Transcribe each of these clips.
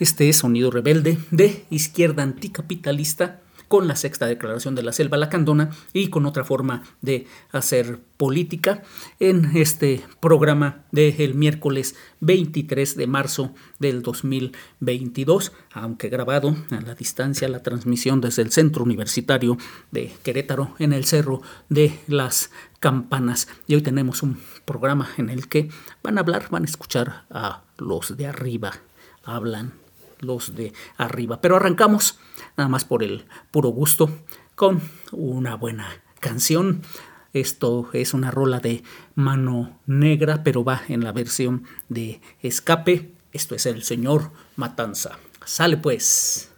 Este es Sonido Rebelde de Izquierda Anticapitalista con la sexta declaración de la Selva Lacandona y con otra forma de hacer política en este programa del miércoles 23 de marzo del 2022, aunque grabado a la distancia la transmisión desde el Centro Universitario de Querétaro en el Cerro de las Campanas. Y hoy tenemos un programa en el que van a hablar, van a escuchar a los de arriba, hablan los de arriba. Pero arrancamos, nada más por el puro gusto, con una buena canción. Esto es una rola de mano negra, pero va en la versión de escape. Esto es el señor Matanza. Sale pues.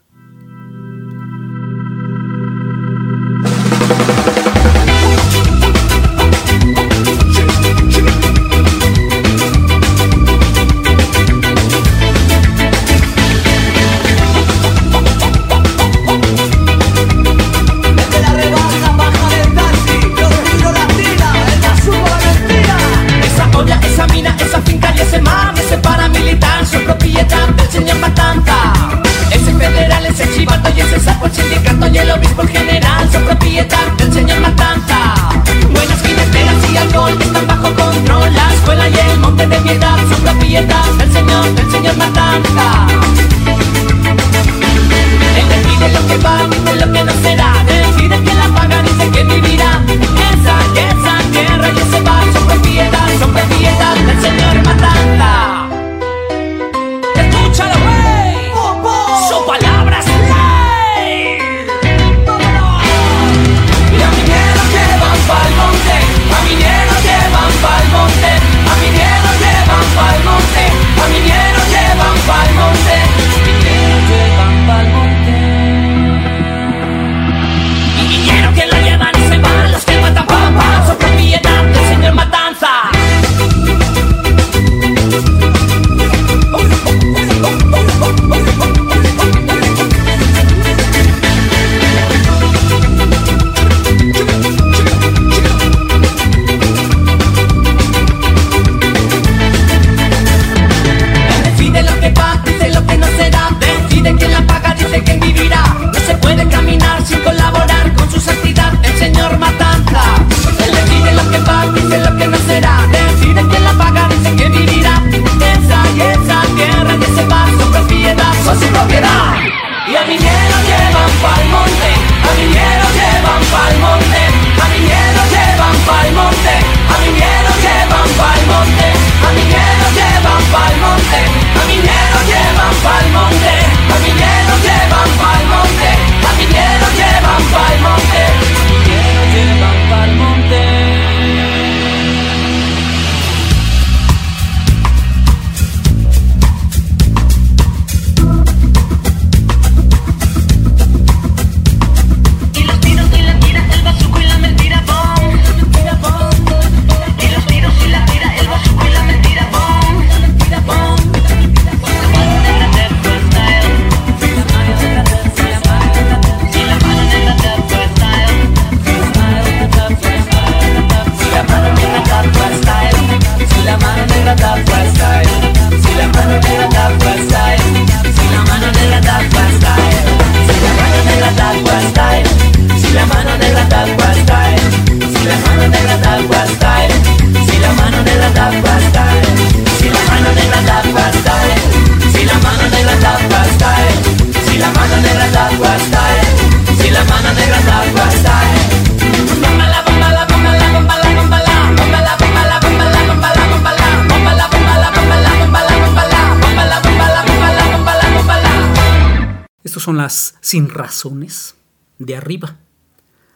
Son las sin razones de arriba.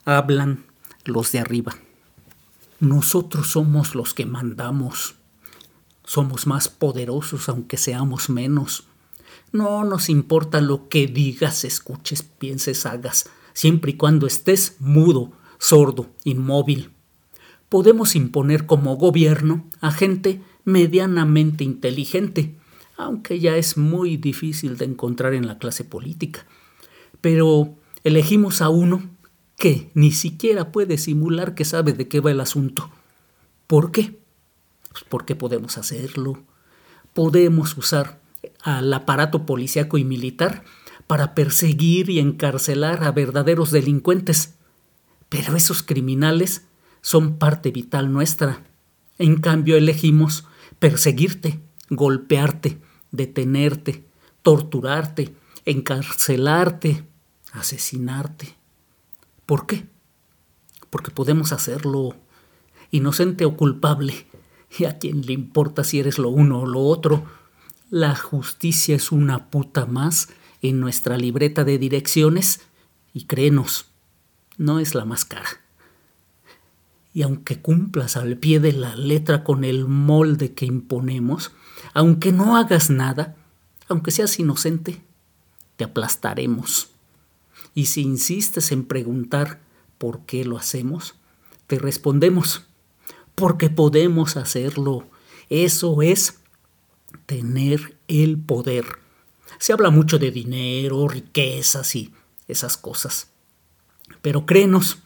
Hablan los de arriba. Nosotros somos los que mandamos. Somos más poderosos aunque seamos menos. No nos importa lo que digas, escuches, pienses, hagas, siempre y cuando estés mudo, sordo, inmóvil. Podemos imponer como gobierno a gente medianamente inteligente, aunque ya es muy difícil de encontrar en la clase política. Pero elegimos a uno que ni siquiera puede simular que sabe de qué va el asunto. ¿Por qué? Pues porque podemos hacerlo. Podemos usar al aparato policíaco y militar para perseguir y encarcelar a verdaderos delincuentes. Pero esos criminales son parte vital nuestra. En cambio elegimos perseguirte, golpearte, detenerte, torturarte, encarcelarte, asesinarte. ¿Por qué? Porque podemos hacerlo inocente o culpable. ¿Y a quién le importa si eres lo uno o lo otro? La justicia es una puta más en nuestra libreta de direcciones y créenos, no es la más cara. Y aunque cumplas al pie de la letra con el molde que imponemos, aunque no hagas nada, aunque seas inocente, te aplastaremos. Y si insistes en preguntar por qué lo hacemos, te respondemos, porque podemos hacerlo. Eso es tener el poder. Se habla mucho de dinero, riquezas y esas cosas. Pero créenos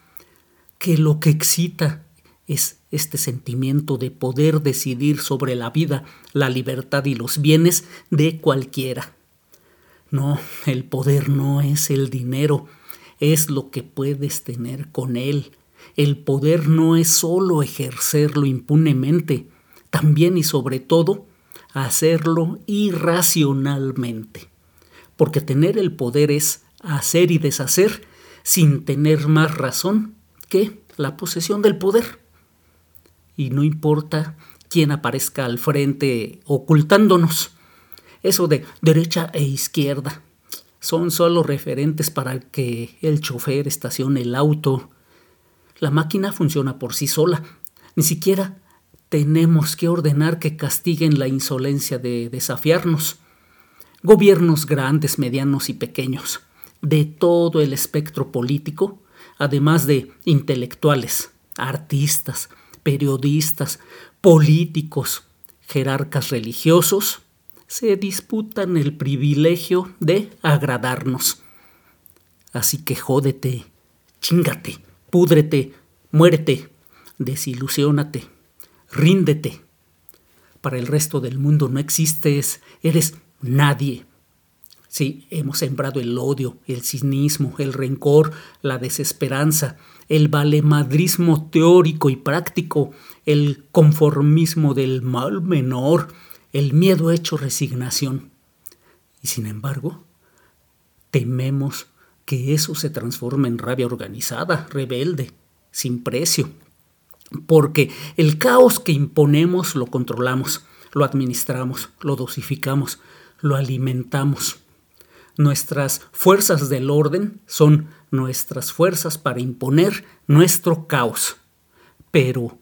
que lo que excita es este sentimiento de poder decidir sobre la vida, la libertad y los bienes de cualquiera. No, el poder no es el dinero, es lo que puedes tener con él. El poder no es solo ejercerlo impunemente, también y sobre todo hacerlo irracionalmente. Porque tener el poder es hacer y deshacer sin tener más razón que la posesión del poder y no importa quién aparezca al frente ocultándonos. Eso de derecha e izquierda son solo referentes para que el chofer estacione el auto. La máquina funciona por sí sola. Ni siquiera tenemos que ordenar que castiguen la insolencia de desafiarnos. Gobiernos grandes, medianos y pequeños, de todo el espectro político, además de intelectuales, artistas, periodistas, políticos, jerarcas religiosos, se disputan el privilegio de agradarnos. Así que jódete, chingate, púdrete, muérete, desilusiónate, ríndete. Para el resto del mundo no existes, eres nadie. Sí, hemos sembrado el odio, el cinismo, el rencor, la desesperanza, el valemadrismo teórico y práctico, el conformismo del mal menor, el miedo hecho resignación. Y sin embargo, tememos que eso se transforme en rabia organizada, rebelde, sin precio. Porque el caos que imponemos lo controlamos, lo administramos, lo dosificamos, lo alimentamos. Nuestras fuerzas del orden son nuestras fuerzas para imponer nuestro caos. Pero,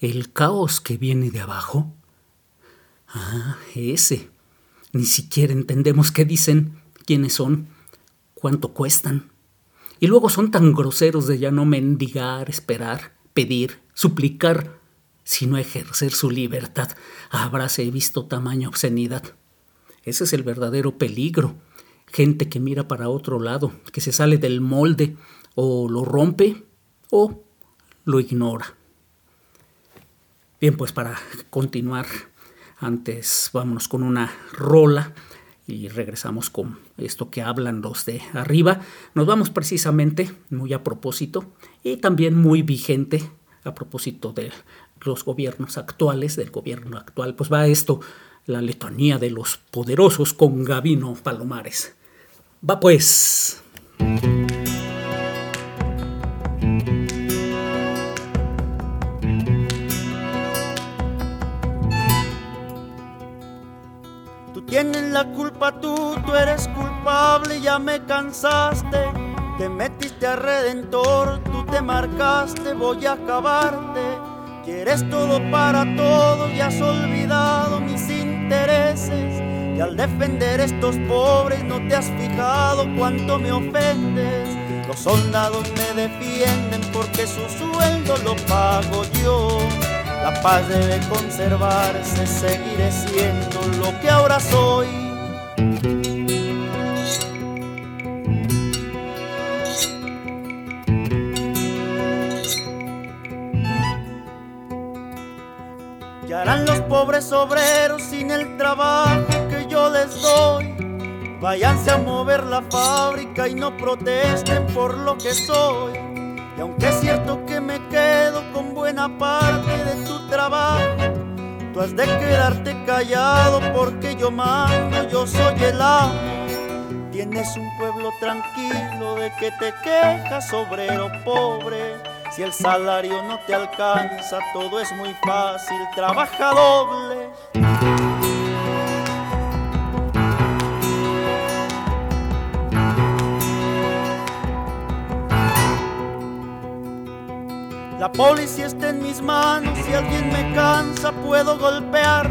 ¿el caos que viene de abajo? Ah, ese. Ni siquiera entendemos qué dicen, quiénes son, cuánto cuestan. Y luego son tan groseros de ya no mendigar, esperar, pedir, suplicar, sino ejercer su libertad. Habráse visto tamaño obscenidad. Ese es el verdadero peligro gente que mira para otro lado, que se sale del molde o lo rompe o lo ignora. Bien, pues para continuar, antes vámonos con una rola y regresamos con esto que hablan los de arriba. Nos vamos precisamente, muy a propósito, y también muy vigente a propósito de los gobiernos actuales, del gobierno actual, pues va esto, la letanía de los poderosos con Gavino Palomares. Va pues. Tú tienes la culpa, tú, tú eres culpable, ya me cansaste. Te metiste a redentor, tú te marcaste, voy a acabarte. Quieres todo para todo y has olvidado mis intereses Y al defender estos pobres no te has fijado cuánto me ofendes. Los soldados me defienden porque su sueldo lo pago yo. La paz debe conservarse, seguiré siendo lo que ahora soy. ¿Qué harán los pobres obreros sin el trabajo Váyanse a mover la fábrica y no protesten por lo que soy. Y aunque es cierto que me quedo con buena parte de tu trabajo, tú has de quedarte callado porque yo mando, yo soy el amo. Tienes un pueblo tranquilo de que te quejas, obrero pobre. Si el salario no te alcanza, todo es muy fácil, trabaja doble. Policía está en mis manos, si alguien me cansa puedo golpear.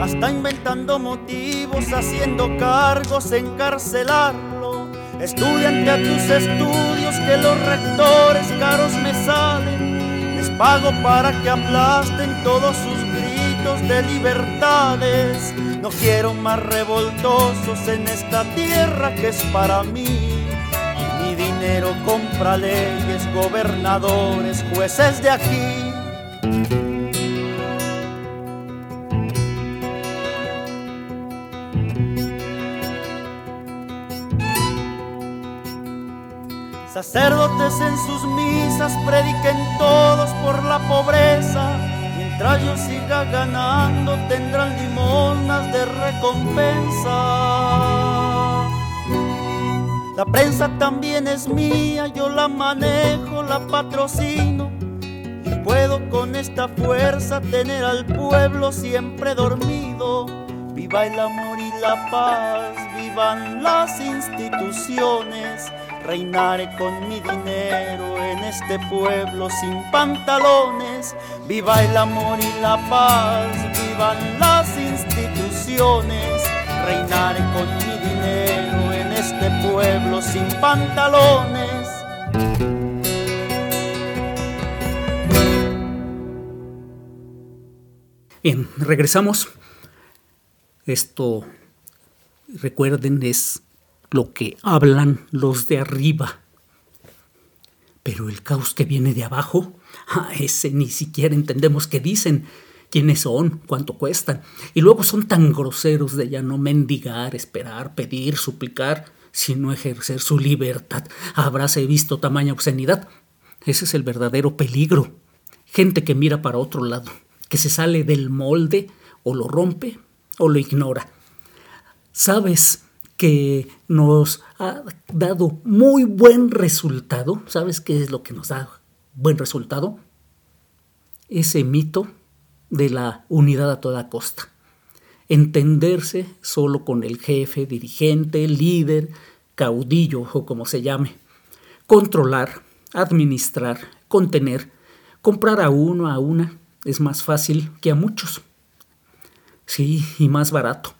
Hasta inventando motivos, haciendo cargos, encarcelarlo. Estudiante a tus estudios que los rectores caros me salen. Les pago para que aplasten todos sus gritos de libertades. No quiero más revoltosos en esta tierra que es para mí. Dinero compra leyes, gobernadores, jueces de aquí. Sacerdotes en sus misas prediquen todos por la pobreza. Mientras yo siga ganando tendrán limonas de recompensa. La prensa también es mía, yo la manejo, la patrocino. Y puedo con esta fuerza tener al pueblo siempre dormido. Viva el amor y la paz, vivan las instituciones. Reinaré con mi dinero en este pueblo sin pantalones. Viva el amor y la paz, vivan las instituciones. Reinaré con mi dinero pueblo sin pantalones. Bien, regresamos. Esto, recuerden, es lo que hablan los de arriba. Pero el caos que viene de abajo, a ese ni siquiera entendemos qué dicen, quiénes son, cuánto cuestan. Y luego son tan groseros de ya no mendigar, esperar, pedir, suplicar, sino ejercer su libertad. Habráse visto tamaña obscenidad. Ese es el verdadero peligro. Gente que mira para otro lado, que se sale del molde, o lo rompe o lo ignora. Sabes que nos ha dado muy buen resultado. ¿Sabes qué es lo que nos da buen resultado? Ese mito de la unidad a toda costa. Entenderse solo con el jefe, dirigente, líder, caudillo o como se llame. Controlar, administrar, contener, comprar a uno, a una, es más fácil que a muchos. Sí, y más barato.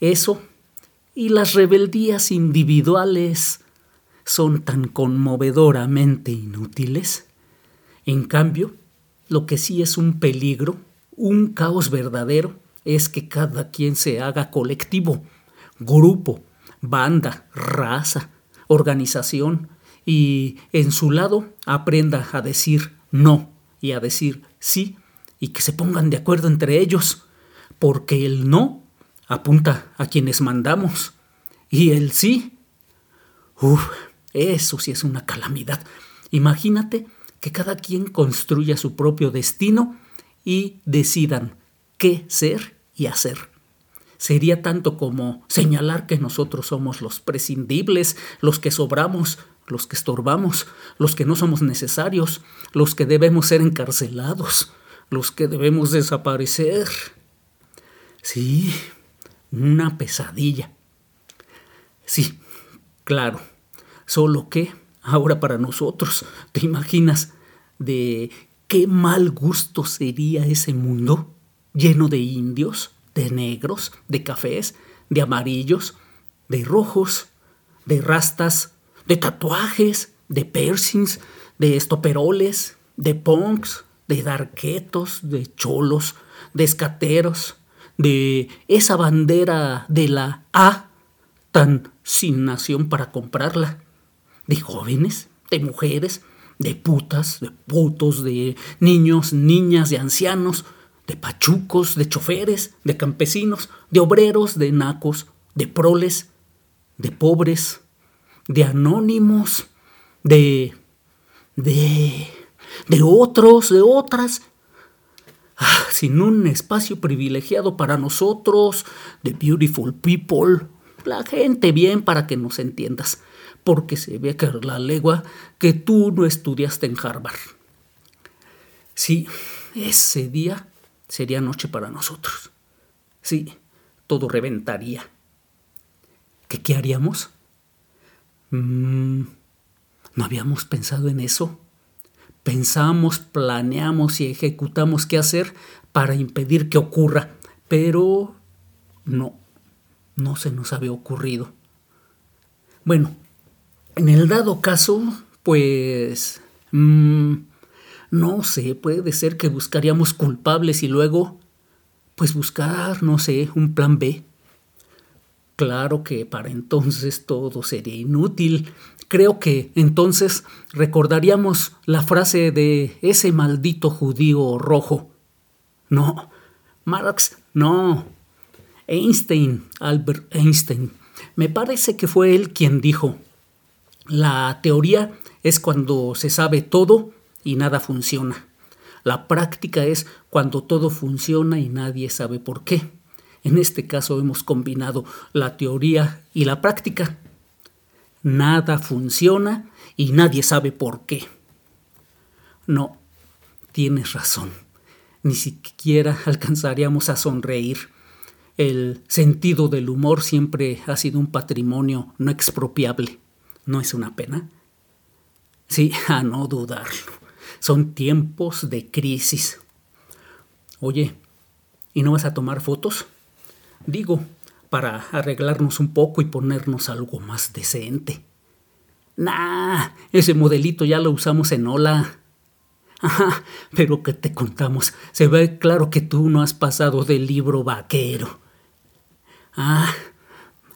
Eso y las rebeldías individuales son tan conmovedoramente inútiles. En cambio, lo que sí es un peligro, un caos verdadero, es que cada quien se haga colectivo, grupo, banda, raza, organización, y en su lado aprenda a decir no y a decir sí, y que se pongan de acuerdo entre ellos, porque el no apunta a quienes mandamos. Y el sí, uff, eso sí es una calamidad. Imagínate que cada quien construya su propio destino y decidan qué ser y hacer. Sería tanto como señalar que nosotros somos los prescindibles, los que sobramos, los que estorbamos, los que no somos necesarios, los que debemos ser encarcelados, los que debemos desaparecer. Sí, una pesadilla. Sí, claro. Solo que, ahora para nosotros, ¿te imaginas de qué mal gusto sería ese mundo? Lleno de indios, de negros, de cafés, de amarillos, de rojos, de rastas, de tatuajes, de piercings, de estoperoles, de punks, de darquetos, de cholos, de escateros, de esa bandera de la A tan sin nación para comprarla, de jóvenes, de mujeres, de putas, de putos, de niños, niñas, de ancianos, de pachucos, de choferes, de campesinos, de obreros, de nacos, de proles, de pobres, de anónimos, de... de... de otros, de otras, ah, sin un espacio privilegiado para nosotros, de beautiful people, la gente bien para que nos entiendas, porque se ve que la legua que tú no estudiaste en Harvard. Sí, ese día sería noche para nosotros. Sí, todo reventaría. ¿Qué, haríamos? Mm, ¿No habíamos pensado en eso? Pensamos, planeamos y ejecutamos qué hacer para impedir que ocurra, pero no, no se nos había ocurrido. Bueno, en el dado caso, pues... Mm, no sé, puede ser que buscaríamos culpables y luego, pues buscar, no sé, un plan B. Claro que para entonces todo sería inútil. Creo que entonces recordaríamos la frase de ese maldito judío rojo. No, Marx, no. Einstein, Albert Einstein. Me parece que fue él quien dijo, la teoría es cuando se sabe todo y nada funciona. La práctica es cuando todo funciona y nadie sabe por qué. En este caso hemos combinado la teoría y la práctica. Nada funciona y nadie sabe por qué. No, tienes razón. Ni siquiera alcanzaríamos a sonreír. El sentido del humor siempre ha sido un patrimonio no expropiable. ¿No es una pena? Sí, a no dudarlo. Son tiempos de crisis. Oye, ¿y no vas a tomar fotos? Digo, para arreglarnos un poco y ponernos algo más decente. Nah, ese modelito ya lo usamos en Hola. Ajá, pero que te contamos, se ve claro que tú no has pasado del libro vaquero. Ah,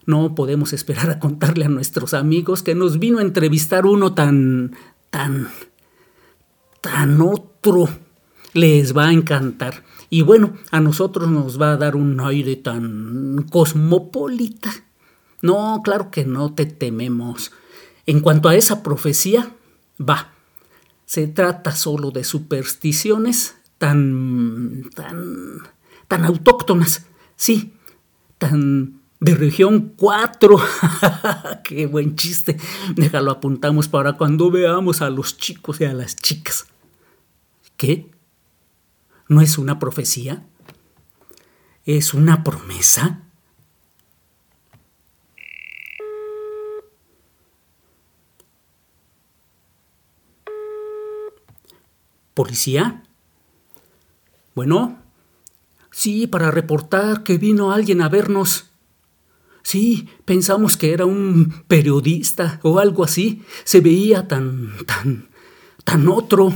no podemos esperar a contarle a nuestros amigos que nos vino a entrevistar uno tan, tan, tan otro. Les va a encantar. Y bueno, a nosotros nos va a dar un aire tan cosmopolita. No, claro que no te tememos. En cuanto a esa profecía, va. Se trata solo de supersticiones tan. tan. tan autóctonas. Sí, tan de región 4. Qué buen chiste. Déjalo apuntamos para cuando veamos a los chicos y a las chicas. ¿Qué? ¿No es una profecía? ¿Es una promesa? ¿Policía? Bueno, sí, para reportar que vino alguien a vernos. Sí, pensamos que era un periodista o algo así. Se veía tan, tan, tan otro.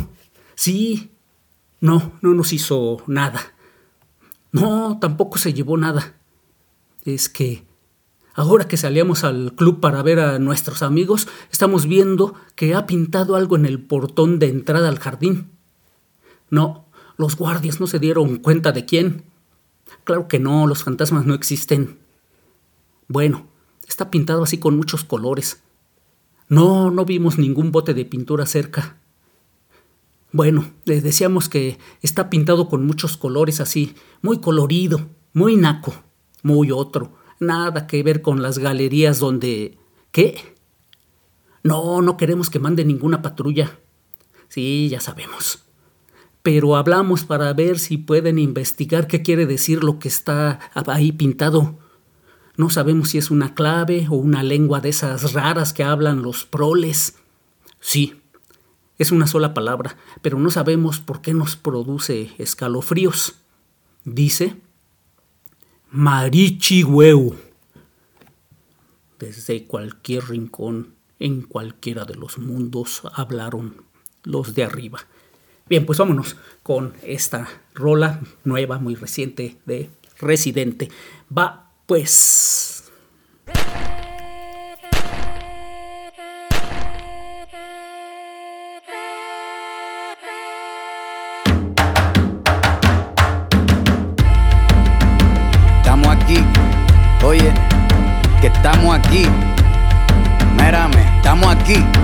Sí, no, no nos hizo nada. No, tampoco se llevó nada. Es que ahora que salíamos al club para ver a nuestros amigos, estamos viendo que ha pintado algo en el portón de entrada al jardín. No, los guardias no se dieron cuenta de quién. Claro que no, los fantasmas no existen. Bueno, está pintado así con muchos colores. No, no vimos ningún bote de pintura cerca. Bueno, les decíamos que está pintado con muchos colores así, muy colorido, muy naco, muy otro. Nada que ver con las galerías donde... ¿Qué? No, no queremos que mande ninguna patrulla. Sí, ya sabemos. Pero hablamos para ver si pueden investigar qué quiere decir lo que está ahí pintado. No sabemos si es una clave o una lengua de esas raras que hablan los proles. Sí, es una sola palabra, pero no sabemos por qué nos produce escalofríos. Dice Marichihueu. desde cualquier rincón, en cualquiera de los mundos, hablaron los de arriba. Bien, pues vámonos con esta rola nueva, muy reciente de Residente. Va, pues. Estamos aquí. Mírame, estamos aquí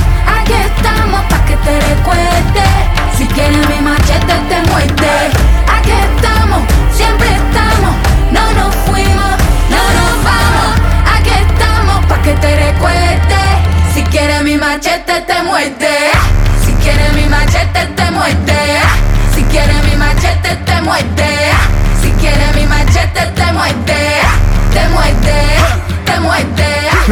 Te recuerde. Si quieres mi machete te muerde. Aquí estamos, siempre estamos, no nos fuimos, no nos vamos. Aquí estamos pa' que te recuerde. Si quieres mi machete te muerde. Si quieres mi machete te muerde. Si quieres mi machete te muerde.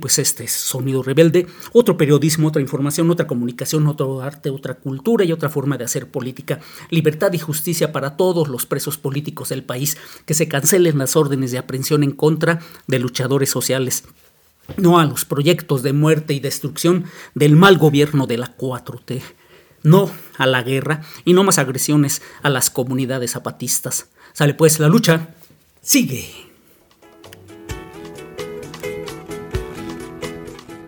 Pues este es Sonido Rebelde, otro periodismo, otra información, otra comunicación, otro arte, otra cultura y otra forma de hacer política. Libertad y justicia para todos los presos políticos del país, que se cancelen las órdenes de aprehensión en contra de luchadores sociales. No a los proyectos de muerte y destrucción del mal gobierno de la 4T. No a la guerra y no más agresiones a las comunidades zapatistas. Sale pues, la lucha sigue.